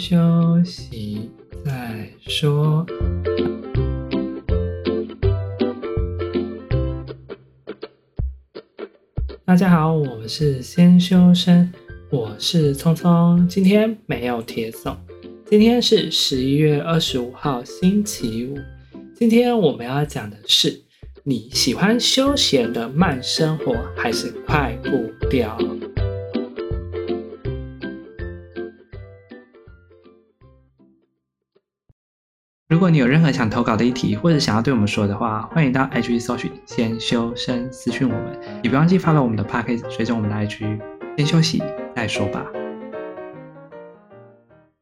休息再说。大家好，我们是先修身，我是聪聪，今天没有铁送。今天是十一月二十五号，星期五。今天我们要讲的是，你喜欢休闲的慢生活，还是快步调？如果你有任何想投稿的议题，或者想要对我们说的话，欢迎到 IG 搜寻“先修身”私讯我们。也不忘记发了我们的 Podcast，随着我们的 IG。先休息再说吧。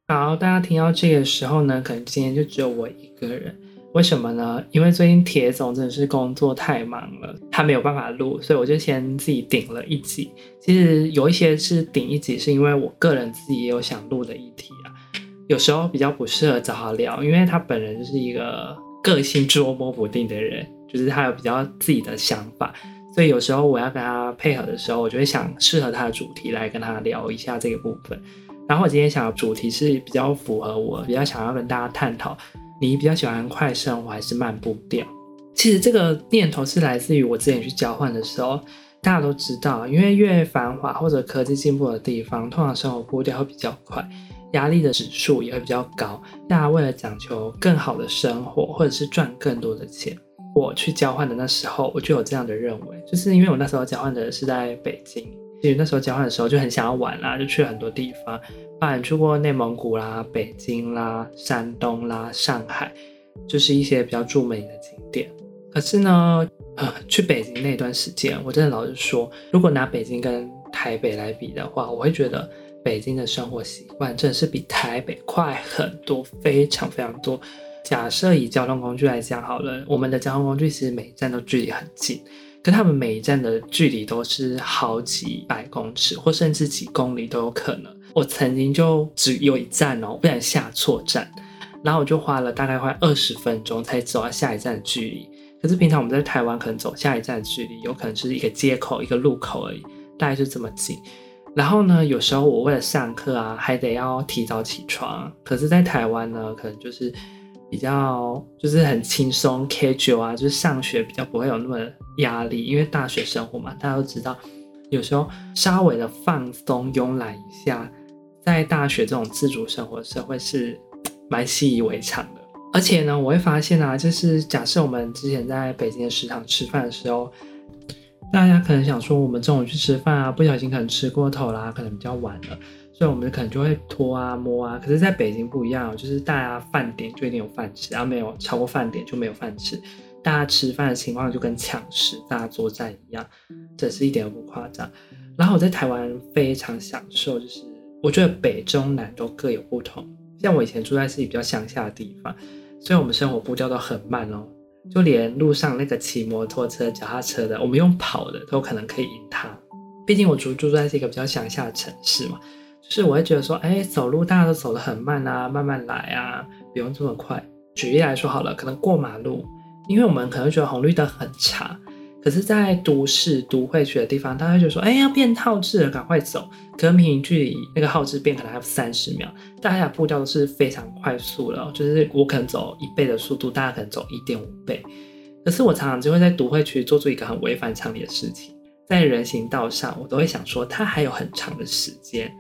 好，大家听到这个时候呢，可能今天就只有我一个人。为什么呢？因为最近铁总真的是工作太忙了，他没有办法录，所以我就先自己顶了一集。其实有一些是顶一集，是因为我个人自己也有想录的议题啊。有时候比较不适合找他聊，因为他本人就是一个个性捉摸不定的人，就是他有比较自己的想法，所以有时候我要跟他配合的时候，我就会想适合他的主题来跟他聊一下这个部分。然后我今天想的主题是比较符合我，比较想要跟大家探讨，你比较喜欢快生活还是慢步调？其实这个念头是来自于我之前去交换的时候，大家都知道，因为越繁华或者科技进步的地方，通常生活步调会比较快。压力的指数也会比较高，大家为了讲求更好的生活，或者是赚更多的钱，我去交换的那时候，我就有这样的认为，就是因为我那时候交换的是在北京，其实那时候交换的时候就很想要玩啦，就去了很多地方，包含去过内蒙古啦、北京啦、山东啦、上海，就是一些比较著名的景点。可是呢，呃，去北京那段时间，我真的老是说，如果拿北京跟台北来比的话，我会觉得。北京的生活习惯真的是比台北快很多，非常非常多。假设以交通工具来讲好了，我们的交通工具其实每一站都距离很近，跟他们每一站的距离都是好几百公尺，或甚至几公里都有可能。我曾经就只有一站哦，不然下错站，然后我就花了大概快二十分钟才走到下一站的距离。可是平常我们在台湾可能走下一站的距离，有可能是一个街口、一个路口而已，大概就这么近。然后呢，有时候我为了上课啊，还得要提早起床。可是，在台湾呢，可能就是比较就是很轻松 casual 啊，就是上学比较不会有那么压力，因为大学生活嘛，大家都知道，有时候稍微的放松慵懒一下，在大学这种自主生活社会是蛮习以为常的。而且呢，我会发现啊，就是假设我们之前在北京的食堂吃饭的时候。大家可能想说，我们中午去吃饭啊，不小心可能吃过头啦，可能比较晚了，所以我们可能就会拖啊摸啊。可是，在北京不一样，就是大家饭点就一定有饭吃，然后没有超过饭点就没有饭吃。大家吃饭的情况就跟抢食、大作战一样，这是一点都不夸张。然后我在台湾非常享受，就是我觉得北中南都各有不同。像我以前住在自己比较乡下的地方，所以我们生活步调都很慢哦。就连路上那个骑摩托车、脚踏车的，我们用跑的都可能可以赢他。毕竟我住住在一个比较乡下的城市嘛，就是我会觉得说，哎，走路大家都走得很慢啊，慢慢来啊，不用这么快。举例来说好了，可能过马路，因为我们可能觉得红绿灯很长。可是，在都市都会区的地方，大家就说：“哎，要变号志了，赶快走。”可能平均距离那个号志变可能还有三十秒，大家的步调都是非常快速的，就是我可能走一倍的速度，大家可能走一点五倍。可是我常常就会在都会区做出一个很违反常理的事情，在人行道上，我都会想说，它还有很长的时间，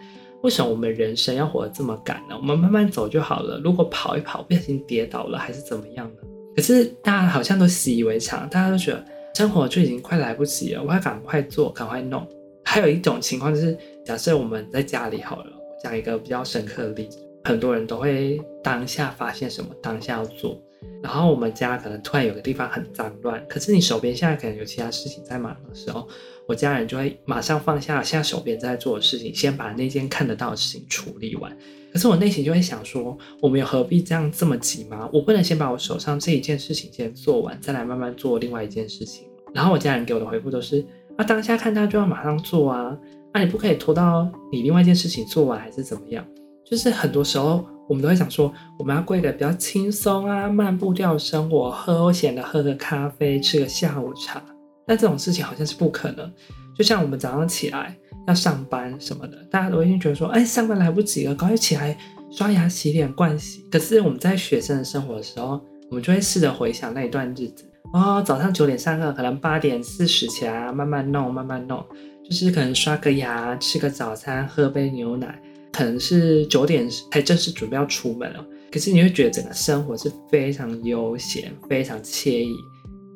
为什么我们人生要活得这么赶呢？我们慢慢走就好了。如果跑一跑不小心跌倒了，还是怎么样呢？可是大家好像都习以为常，大家都觉得。生活就已经快来不及了，我要赶快做，赶快弄。还有一种情况就是，假设我们在家里好了，我讲一个比较深刻的例子，很多人都会当下发现什么，当下要做。然后我们家可能突然有个地方很脏乱，可是你手边现在可能有其他事情在忙的时候，我家人就会马上放下现在手边在做的事情，先把那件看得到的事情处理完。可是我内心就会想说，我们又何必这样这么急吗？我不能先把我手上这一件事情先做完，再来慢慢做另外一件事情。然后我家人给我的回复都是：啊，当下看到就要马上做啊，啊、你不可以拖到你另外一件事情做完还是怎么样？就是很多时候我们都会想说，我们要过一个比较轻松啊、慢步调生活，悠闲的喝个咖啡，吃个下午茶。但这种事情好像是不可能。就像我们早上起来要上班什么的，大家都会觉得说，哎，上班来不及了，赶快起来刷牙、洗脸、盥洗。可是我们在学生的生活的时候，我们就会试着回想那一段日子。哦，早上九点上课，可能八点四十起来，慢慢弄，慢慢弄，就是可能刷个牙，吃个早餐，喝杯牛奶，可能是九点才正式准备要出门了。可是你会觉得整个生活是非常悠闲，非常惬意，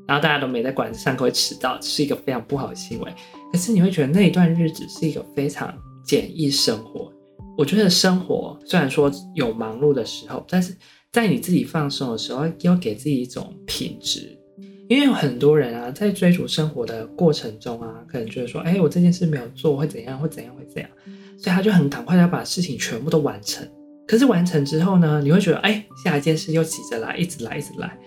然后大家都没在管上课会迟到，是一个非常不好的行为。可是你会觉得那一段日子是一个非常简易生活。我觉得生活虽然说有忙碌的时候，但是在你自己放松的时候，要给自己一种品质。因为有很多人啊，在追逐生活的过程中啊，可能觉得说，哎，我这件事没有做会怎样，会怎样，会怎样，所以他就很赶快要把事情全部都完成。可是完成之后呢，你会觉得，哎，下一件事又急着来，一直来，一直来。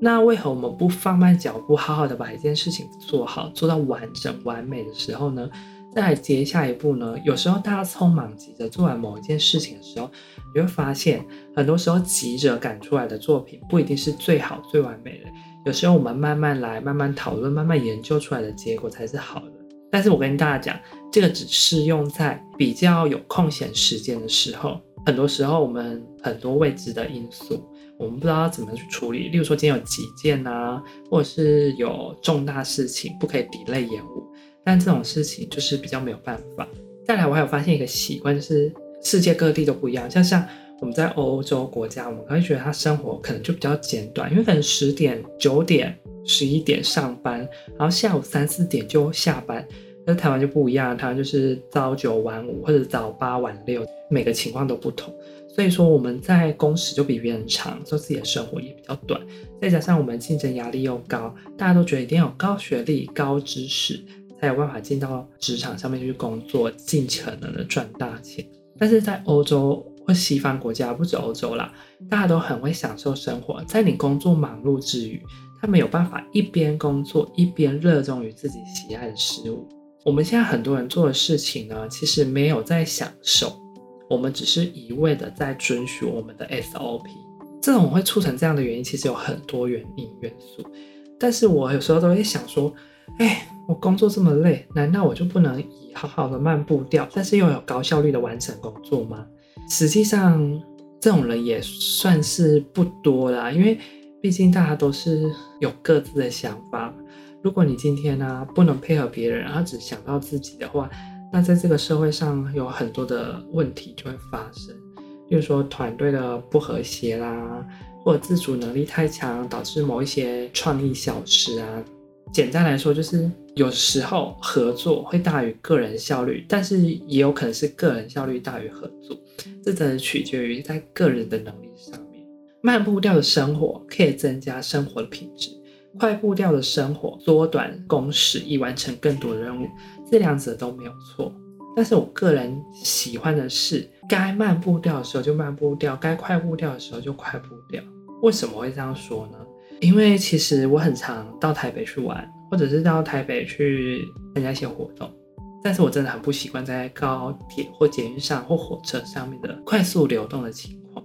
那为何我们不放慢脚步，好好的把一件事情做好，做到完整完美的时候呢，再来接下一步呢？有时候大家匆忙急着做完某一件事情的时候，你会发现，很多时候急着赶出来的作品不一定是最好最完美的。有时候我们慢慢来，慢慢讨论，慢慢研究出来的结果才是好的。但是我跟大家讲，这个只适用在比较有空闲时间的时候。很多时候，我们很多未知的因素，我们不知道怎么去处理。例如说，今天有急件啊，或者是有重大事情不可以 delay 延误，但这种事情就是比较没有办法。再来，我还有发现一个习惯，就是世界各地都不一样。像像我们在欧洲国家，我们可能觉得他生活可能就比较简短，因为可能十点、九点、十一点上班，然后下午三四点就下班。那台湾就不一样，台湾就是朝九晚五或者早八晚六，每个情况都不同。所以说我们在工时就比别人长，做自己的生活也比较短。再加上我们竞争压力又高，大家都觉得一定要有高学历、高知识才有办法进到职场上面去工作，尽可能的赚大钱。但是在欧洲或西方国家，不止欧洲啦，大家都很会享受生活。在你工作忙碌之余，他们有办法一边工作一边热衷于自己喜爱的事物。我们现在很多人做的事情呢，其实没有在享受，我们只是一味的在遵循我们的 SOP。这种会促成这样的原因，其实有很多原因元素。但是我有时候都会想说，哎，我工作这么累，难道我就不能以好好的慢步调，但是又有高效率的完成工作吗？实际上，这种人也算是不多啦，因为毕竟大家都是有各自的想法。如果你今天呢、不能配合别人，然后只想到自己的话，那在这个社会上有很多的问题就会发生，比如说团队的不和谐啦，或者自主能力太强，导致某一些创意消失啊。简单来说，就是有时候合作会大于个人效率，但是也有可能是个人效率大于合作，这真的取决于在个人的能力上面。慢步调的生活可以增加生活的品质。快步调的生活，缩短工时以完成更多的任务，这两者都没有错。但是我个人喜欢的是，该慢步调的时候就慢步调，该快步调的时候就快步调。为什么会这样说呢？因为其实我很常到台北去玩，或者是到台北去参加一些活动，但是我真的很不习惯在高铁或捷运上或火车上面的快速流动的情况。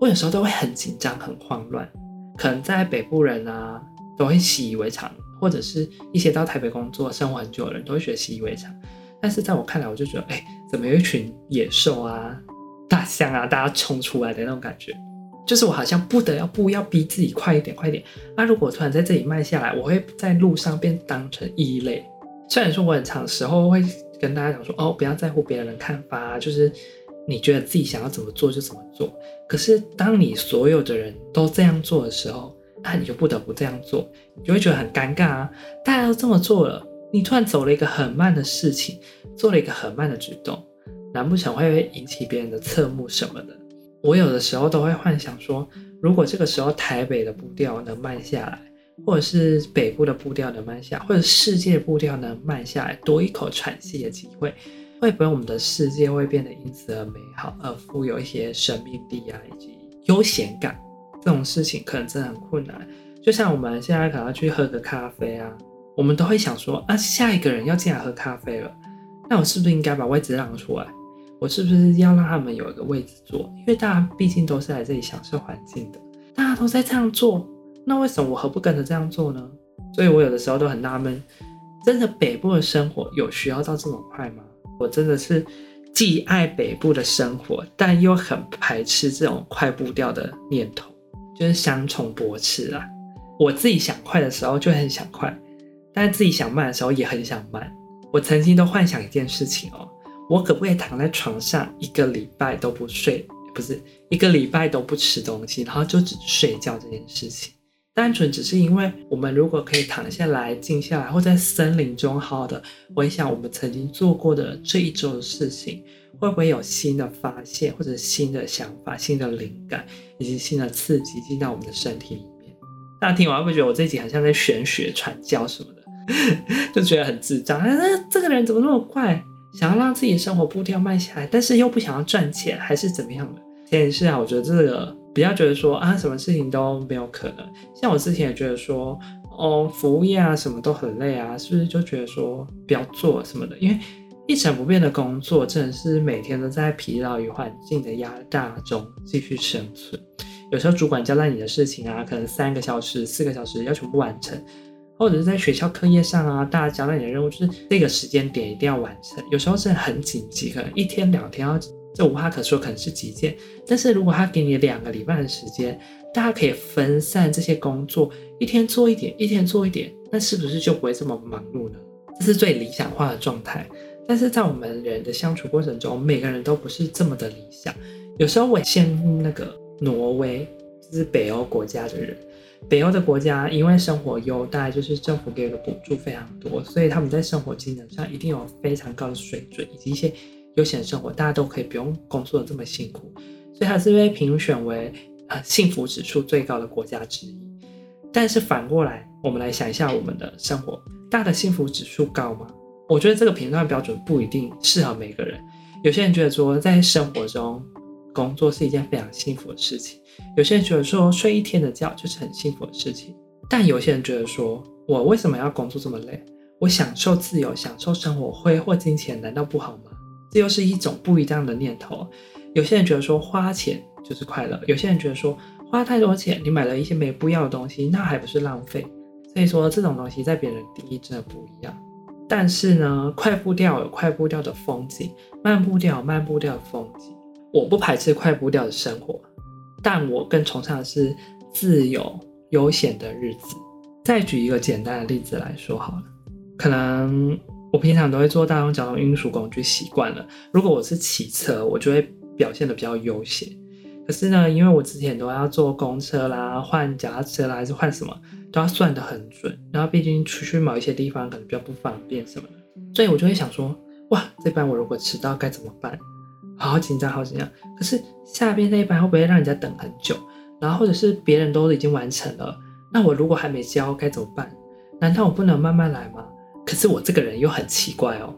我有时候都会很紧张、很慌乱。可能在北部人啊。都会习以为常，或者是一些到台北工作、生活很久的人都会觉得习以为常。但是在我看来，我就觉得，哎，怎么有一群野兽啊、大象啊，大家冲出来的那种感觉，就是我好像不得要不要逼自己快一点、快一点。那、啊、如果突然在这里慢下来，我会在路上变当成异类。虽然说我很长时候会跟大家讲说，哦，不要在乎别人的看法，就是你觉得自己想要怎么做就怎么做。可是当你所有的人都这样做的时候，那你就不得不这样做，你就会觉得很尴尬啊！大家都这么做了，你突然走了一个很慢的事情，做了一个很慢的举动，难不成会引起别人的侧目什么的？我有的时候都会幻想说，如果这个时候台北的步调能慢下来，或者是北部的步调能慢下，或者世界步调能慢下来，多一口喘息的机会，会不会我们的世界会变得因此而美好，而富有一些生命力啊，以及悠闲感？这种事情可能真的很困难，就像我们现在可能要去喝个咖啡啊，我们都会想说啊，下一个人要进来喝咖啡了，那我是不是应该把位置让出来？我是不是要让他们有一个位置坐？因为大家毕竟都是来这里享受环境的，大家都在这样做，那为什么我何不跟着这样做呢？所以我有的时候都很纳闷，真的北部的生活有需要到这么快吗？我真的是既爱北部的生活，但又很排斥这种快步调的念头，就是相重驳斥啊。我自己想快的时候就很想快，但自己想慢的时候也很想慢。我曾经都幻想一件事情哦，我可不可以躺在床上一个礼拜都不睡，不是一个礼拜都不吃东西，然后就只睡觉这件事情。单纯只是因为我们如果可以躺下来、静下来，或在森林中好好的回想我们曾经做过的这一周的事情，会不会有新的发现，或者新的想法、新的灵感，以及新的刺激进到我们的身体里面？大家听完会不会觉得我这集好像在玄学传教什么的，就觉得很智障？那这个人怎么那么怪？想要让自己的生活步调慢下来，但是又不想要赚钱，还是怎么样的？这件事啊，我觉得这个。不要觉得说啊，什么事情都没有可能。像我之前也觉得说，哦，服务业啊，什么都很累啊，是不是就觉得说不要做什么的？因为一成不变的工作，真的是每天都在疲劳与环境的压榨中继续生存。有时候主管交代你的事情啊，可能三个小时、四个小时要全部完成，或者是在学校课业上啊，大家交代你的任务就是这个时间点一定要完成。有时候是很紧急，可能一天两天要。这无话可说，可能是急件。但是如果他给你两个礼拜的时间，大家可以分散这些工作，一天做一点，一天做一点，那是不是就不会这么忙碌呢？这是最理想化的状态。但是在我们人的相处过程中，每个人都不是这么的理想。有时候我羡慕那个挪威，就是北欧国家的人。北欧的国家因为生活优待，就是政府给的补助非常多，所以他们在生活技能上一定有非常高的水准，以及一些。悠闲生活，大家都可以不用工作的这么辛苦，所以它是被评选为呃幸福指数最高的国家之一。但是反过来，我们来想一下我们的生活，大的幸福指数高吗？我觉得这个评断标准不一定适合每个人。有些人觉得说，在生活中工作是一件非常幸福的事情；有些人觉得说，睡一天的觉就是很幸福的事情。但有些人觉得说，我为什么要工作这么累？我享受自由，享受生活，挥霍金钱，难道不好吗？这又是一种不一样的念头。有些人觉得说花钱就是快乐，有些人觉得说花太多钱，你买了一些没必要的东西，那还不是浪费？所以说这种东西在别人定义真的不一样。但是呢，快步调有快步调的风景，慢步调有慢步调的风景。我不排斥快步调的生活，但我更崇尚的是自由悠闲的日子。再举一个简单的例子来说好了，可能。我平常都会坐大众交通运输工具习惯了。如果我是骑车，我就会表现得比较悠闲。可是呢，因为我之前都要坐公车啦、换脚踏车啦，还是换什么，都要算得很准。然后毕竟出去某一些地方可能比较不方便什么的，所以我就会想说，哇，这班我如果迟到该怎么办？好紧张，好紧张。可是下边那一班会不会让人家等很久？然后或者是别人都已经完成了，那我如果还没交该怎么办？难道我不能慢慢来吗？可是我这个人又很奇怪哦，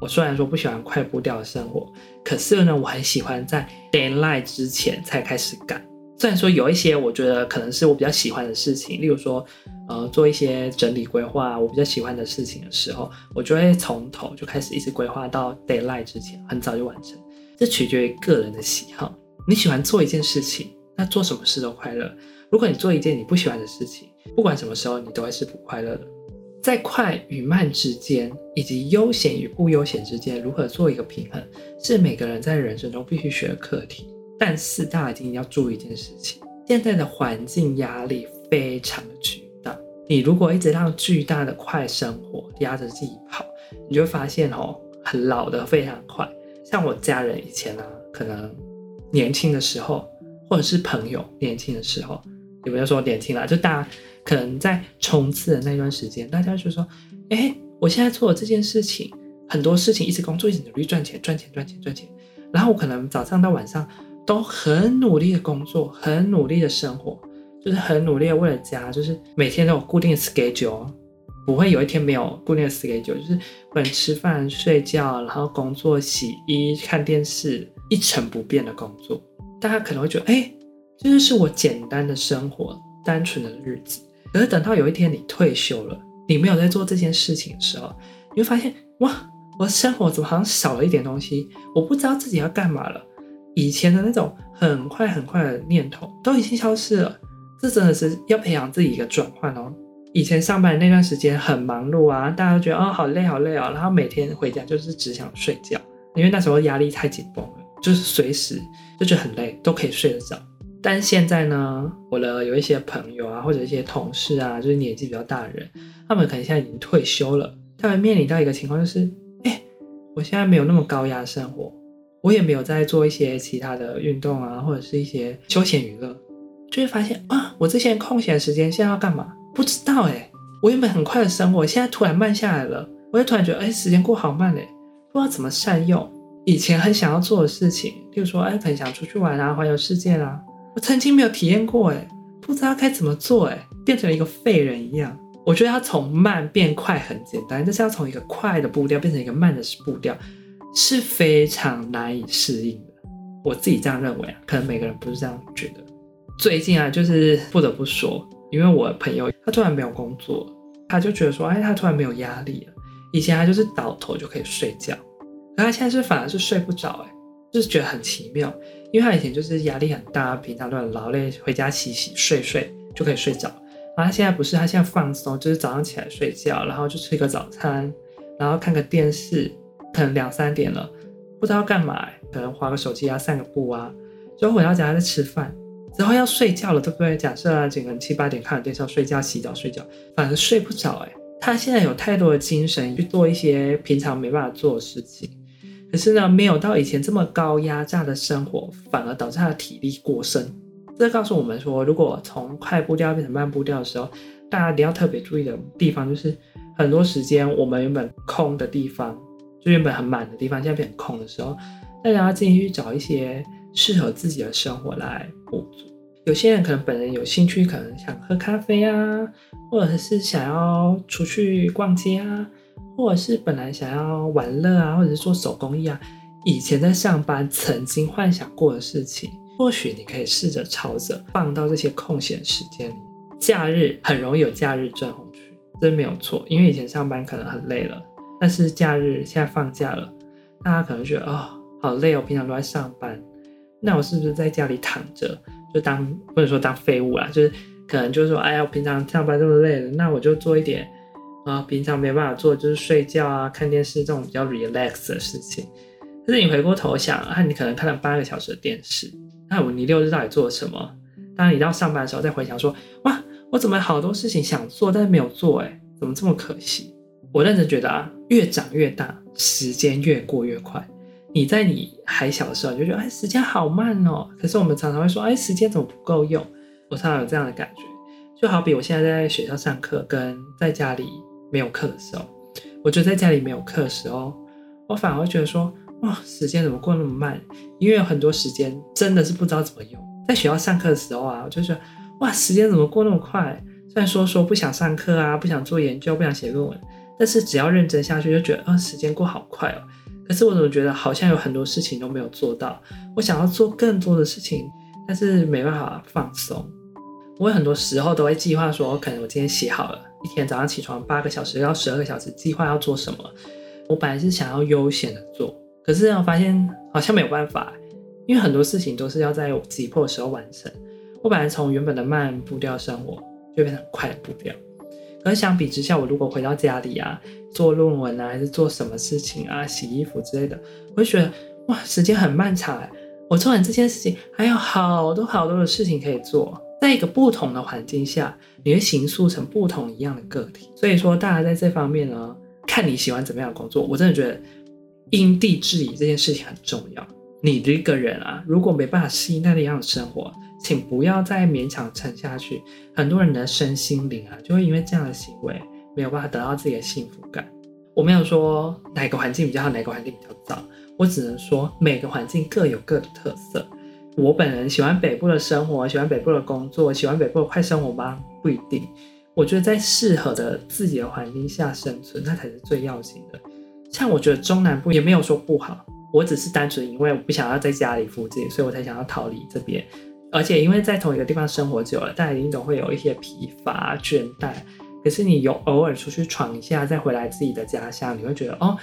我虽然说不喜欢快步调的生活，可是呢，我很喜欢在 deadline 之前才开始赶。虽然说有一些我觉得可能是我比较喜欢的事情，例如说，呃，做一些整理规划，我比较喜欢的事情的时候，我就会从头就开始一直规划到 deadline 之前，很早就完成。这取决于个人的喜好。你喜欢做一件事情，那做什么事都快乐。如果你做一件你不喜欢的事情，不管什么时候，你都会是不快乐的。在快与慢之间，以及悠闲与不悠闲之间，如何做一个平衡，是每个人在人生中必须学的课题。但是大家一定要注意一件事情：现在的环境压力非常的巨大。你如果一直让巨大的快生活压着自己跑，你就会发现哦，很老的非常快。像我家人以前啊，可能年轻的时候，或者是朋友年轻的时候，也不要说年轻了？就大家。可能在冲刺的那段时间，大家就说：“哎，我现在做了这件事情，很多事情一直工作，一直努力赚钱，赚钱，赚钱，赚钱。然后我可能早上到晚上都很努力的工作，很努力的生活，就是很努力的为了家，就是每天都有固定的 schedule，不会有一天没有固定的 schedule，就是可能吃饭、睡觉，然后工作、洗衣、看电视，一成不变的工作。大家可能会觉得，哎，这就是我简单的生活，单纯的日子。”可是等到有一天你退休了，你没有在做这件事情的时候，你会发现哇，我的生活怎么好像少了一点东西？我不知道自己要干嘛了。以前的那种很快很快的念头都已经消失了。这真的是要培养自己一个转换哦。以前上班那段时间很忙碌啊，大家都觉得哦好累好累哦，然后每天回家就是只想睡觉。因为那时候压力太紧绷了，就是随时就觉得很累，都可以睡得着。但是现在呢，我的有一些朋友啊，或者一些同事啊，就是年纪比较大的人，他们可能现在已经退休了，他们面临到一个情况就是，哎，我现在没有那么高压生活，我也没有在做一些其他的运动啊，或者是一些休闲娱乐，就会发现啊，我这些空闲时间现在要干嘛？不知道哎，我原本很快的生活，现在突然慢下来了，我就突然觉得，哎，时间过好慢哎，不知道怎么善用以前很想要做的事情，比如说，哎，很想出去玩啊，环游世界啊。我曾经没有体验过，哎，不知道该怎么做，哎，变成了一个废人一样。我觉得要从慢变快很简单，但是要从一个快的步调变成一个慢的步调，是非常难以适应的。我自己这样认为啊，可能每个人不是这样觉得。最近啊，就是不得不说，因为我朋友他突然没有工作，他就觉得说，哎，他突然没有压力了。以前他就是倒头就可以睡觉，可他现在是反而是睡不着，哎。就是觉得很奇妙，因为他以前就是压力很大，平常都很劳累，回家洗洗睡睡就可以睡着。然后他现在不是，他现在放松，就是早上起来睡觉，然后就吃个早餐，然后看个电视，可能两三点了，不知道干嘛，可能滑个手机啊，散个步啊，就回到家再吃饭，之后要睡觉了，对不对？假设啊，整个七八点看了电视睡觉，洗澡睡觉，反而睡不着，哎，他现在有太多的精神去做一些平常没办法做的事情。可是呢，没有到以前这么高压榨的生活，反而导致他的体力过剩。这告诉我们说，如果从快步调变成慢步调的时候，大家一定要特别注意的地方，就是很多时间我们原本空的地方，就原本很满的地方，现在变空的时候，大家要建议去找一些适合自己的生活来补足。有些人可能本人有兴趣，可能想喝咖啡啊，或者是想要出去逛街啊。或者是本来想要玩乐啊，或者是做手工艺啊，以前在上班曾经幻想过的事情，或许你可以试着朝着放到这些空闲时间里。假日很容易有假日症候群，真没有错。因为以前上班可能很累了，但是假日现在放假了，大家可能觉得哦，好累哦，平常都在上班，那我是不是在家里躺着就当或者说当废物啊？就是可能就是说，哎呀，我平常上班这么累了，那我就做一点。啊，平常没办法做就是睡觉啊、看电视这种比较 relax 的事情。但是你回过头想，啊，你可能看了八个小时的电视，那我你六日到底做了什么？当你到上班的时候再回想说，哇，我怎么好多事情想做，但是没有做，哎，怎么这么可惜？我认真觉得啊，越长越大，时间越过越快。你在你还小的时候，你就觉得哎，时间好慢哦。可是我们常常会说，哎，时间怎么不够用？我常常有这样的感觉，就好比我现在在学校上课，跟在家里。没有课的时候，我觉得在家里没有课的时候，我反而会觉得说，哇，时间怎么过那么慢？因为有很多时间真的是不知道怎么用。在学校上课的时候啊，我就觉得，哇，时间怎么过那么快？虽然说说不想上课啊，不想做研究，不想写论文，但是只要认真下去，就觉得，啊，时间过好快哦。可是我怎么觉得好像有很多事情都没有做到？我想要做更多的事情，但是没办法放松。我很多时候都会计划说，可能我今天写好了。一天早上起床八个小时到十二个小时，计划要做什么？我本来是想要悠闲的做，可是我发现好像没有办法，因为很多事情都是要在急迫的时候完成。我本来从原本的慢步调生活，就变成快步调。而相比之下，我如果回到家里啊，做论文啊，还是做什么事情啊，洗衣服之类的，我会觉得哇，时间很漫长哎。我做完这件事情，还有好多好多的事情可以做。在一个不同的环境下，你会形塑成不同一样的个体。所以说，大家在这方面呢，看你喜欢怎么样的工作。我真的觉得因地制宜这件事情很重要。你一个人啊，如果没办法适应那样的生活，请不要再勉强撑下去。很多人的身心灵啊，就会因为这样的行为没有办法得到自己的幸福感。我没有说哪个环境比较好，哪个环境比较糟，我只能说每个环境各有各的特色。我本人喜欢北部的生活，喜欢北部的工作，喜欢北部的快生活吗？不一定。我觉得在适合的自己的环境下生存，那才是最要紧的。像我觉得中南部也没有说不好，我只是单纯因为我不想要在家里附近，所以我才想要逃离这边。而且因为在同一个地方生活久了，大家一定都会有一些疲乏、倦怠。可是你有偶尔出去闯一下，再回来自己的家乡，你会觉得哦，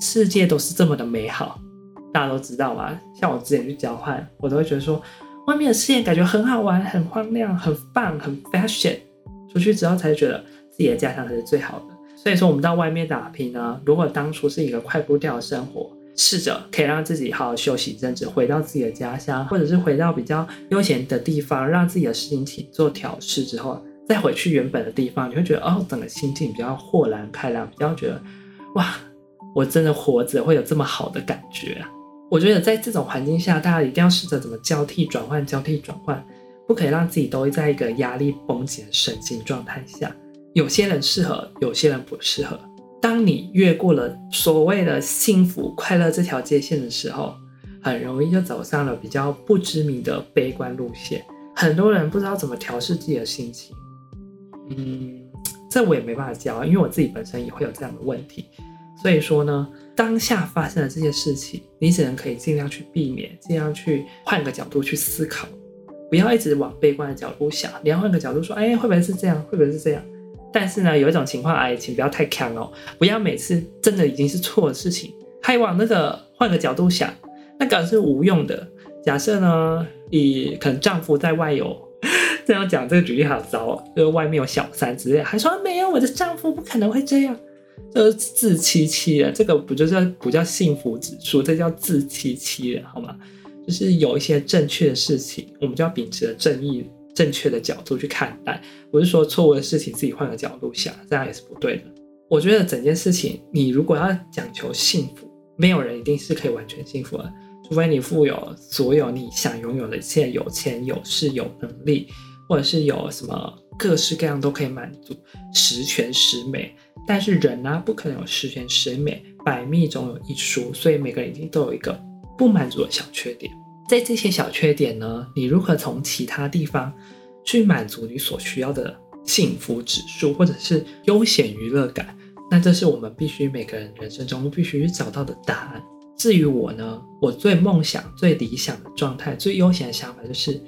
世界都是这么的美好。大家都知道嘛，像我之前去交换，我都会觉得说，外面的世界感觉很好玩、很荒亮、很棒、很 fashion。出去之后才觉得自己的家乡才是最好的。所以说，我们到外面打拼呢，如果当初是一个快步调的生活，试着可以让自己好好休息一阵子，回到自己的家乡，或者是回到比较悠闲的地方，让自己的心情做调试之后，再回去原本的地方，你会觉得哦，整个心境比较豁然开朗，比较觉得哇，我真的活着会有这么好的感觉啊！我觉得在这种环境下，大家一定要试着怎么交替转换，交替转换，不可以让自己都在一个压力绷紧的神经状态下。有些人适合，有些人不适合。当你越过了所谓的幸福快乐这条界线的时候，很容易就走上了比较不知名的悲观路线。很多人不知道怎么调试自己的心情。嗯，这我也没办法教，因为我自己本身也会有这样的问题。所以说呢，当下发生的这些事情，你只能可以尽量去避免，尽量去换个角度去思考，不要一直往悲观的角度想。你要换个角度说，哎，会不会是这样？会不会是这样？但是呢，有一种情况，哎，请不要太强哦，不要每次真的已经是错的事情，还往那个换个角度想，那个是无用的。假设呢，你可能丈夫在外有。这样讲，这个举例好糟哦，就是外面有小三之类，还说没有，我的丈夫不可能会这样，这是自欺欺人，这个不就是不叫幸福指数，这叫自欺欺人，好吗？就是有一些正确的事情，我们就要秉持着正义、正确的角度去看待，不是说错误的事情自己换个角度想，这样也是不对的。我觉得整件事情，你如果要讲求幸福，没有人一定是可以完全幸福的，除非你富有所有你想拥有的一切，有钱、有势、有能力。或者是有什么各式各样都可以满足，十全十美。但是人呢、啊，不可能有十全十美，百密总有一疏，所以每个人一定都有一个不满足的小缺点。在这些小缺点呢，你如何从其他地方去满足你所需要的幸福指数，或者是悠闲娱乐感？那这是我们必须每个人人生中必须找到的答案。至于我呢，我最梦想、最理想的状态、最悠闲的想法就是。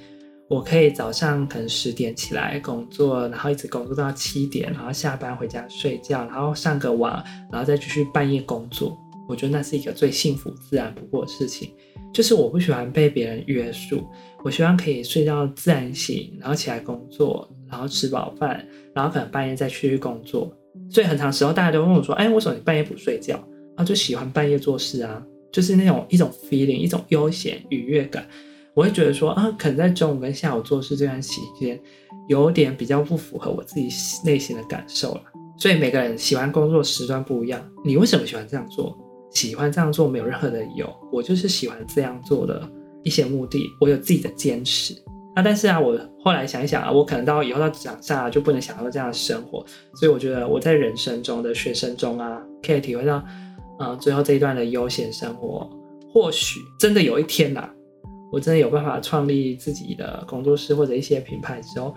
我可以早上可能十点起来工作，然后一直工作到七点，然后下班回家睡觉，然后上个网，然后再继续半夜工作。我觉得那是一个最幸福自然不过的事情。就是我不喜欢被别人约束，我希望可以睡到自然醒，然后起来工作，然后吃饱饭，然后可能半夜再去工作。所以很长时候大家都问我说：“哎，为什么你半夜不睡觉？”然后就喜欢半夜做事啊，就是那种一种 feeling，一种悠闲愉悦感。我会觉得说啊，可能在中午跟下午做事这段期间，有点比较不符合我自己内心的感受了。所以每个人喜欢工作时段不一样。你为什么喜欢这样做？喜欢这样做没有任何的理由，我就是喜欢这样做的一些目的，我有自己的坚持。啊，但是啊，我后来想一想啊，我可能到以后到长大就不能享受这样的生活。所以我觉得我在人生中的学生中啊，可以体会到，嗯，最后这一段的悠闲生活，或许真的有一天呐。我真的有办法创立自己的工作室或者一些品牌之后，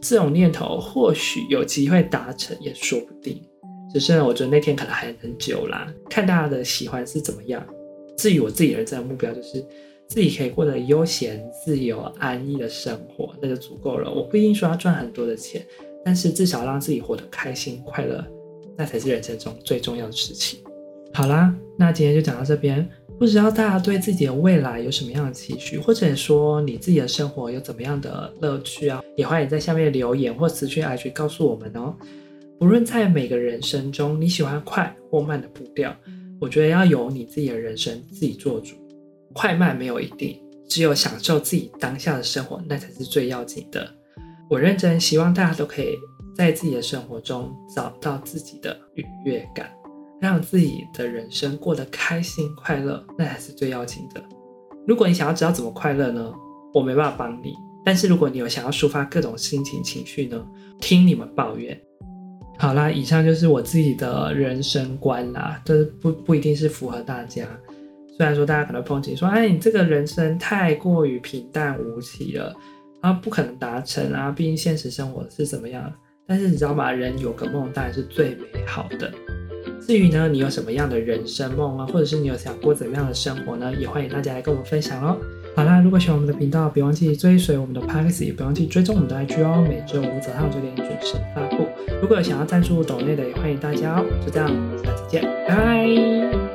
这种念头或许有机会达成也说不定。只是呢，我觉得那天可能还很久啦，看大家的喜欢是怎么样。至于我自己人生的目标，就是自己可以过得悠闲、自由、安逸的生活，那就足够了。我不一定说要赚很多的钱，但是至少让自己活得开心、快乐，那才是人生中最重要的事情。好啦，那今天就讲到这边。不知道大家对自己的未来有什么样的期许，或者说你自己的生活有怎么样的乐趣啊？也欢迎在下面留言或私讯 IG 告诉我们哦。无论在每个人生中你喜欢快或慢的步调，我觉得要由你自己的人生自己做主。快慢没有一定，只有享受自己当下的生活，那才是最要紧的。我认真希望大家都可以在自己的生活中找到自己的愉悦感。让自己的人生过得开心快乐，那才是最要紧的。如果你想要知道怎么快乐呢？我没办法帮你。但是如果你有想要抒发各种心情情绪呢？听你们抱怨。好啦，以上就是我自己的人生观啦，这、就是、不不一定是符合大家。虽然说大家可能抨击说，哎，你这个人生太过于平淡无奇了，啊，不可能达成啊，毕竟现实生活是怎么样。但是你知道吗？人有个梦，当然是最美好的。至于呢，你有什么样的人生梦啊，或者是你有想过怎么样的生活呢？也欢迎大家来跟我们分享哦。好啦，如果喜欢我们的频道，别忘记追随我们的 Paxi，也别忘记追踪我们的 IG 哦。每周五早上九点准时发布。如果想要赞助抖内的，也欢迎大家哦。就这样，我们下次见，拜拜。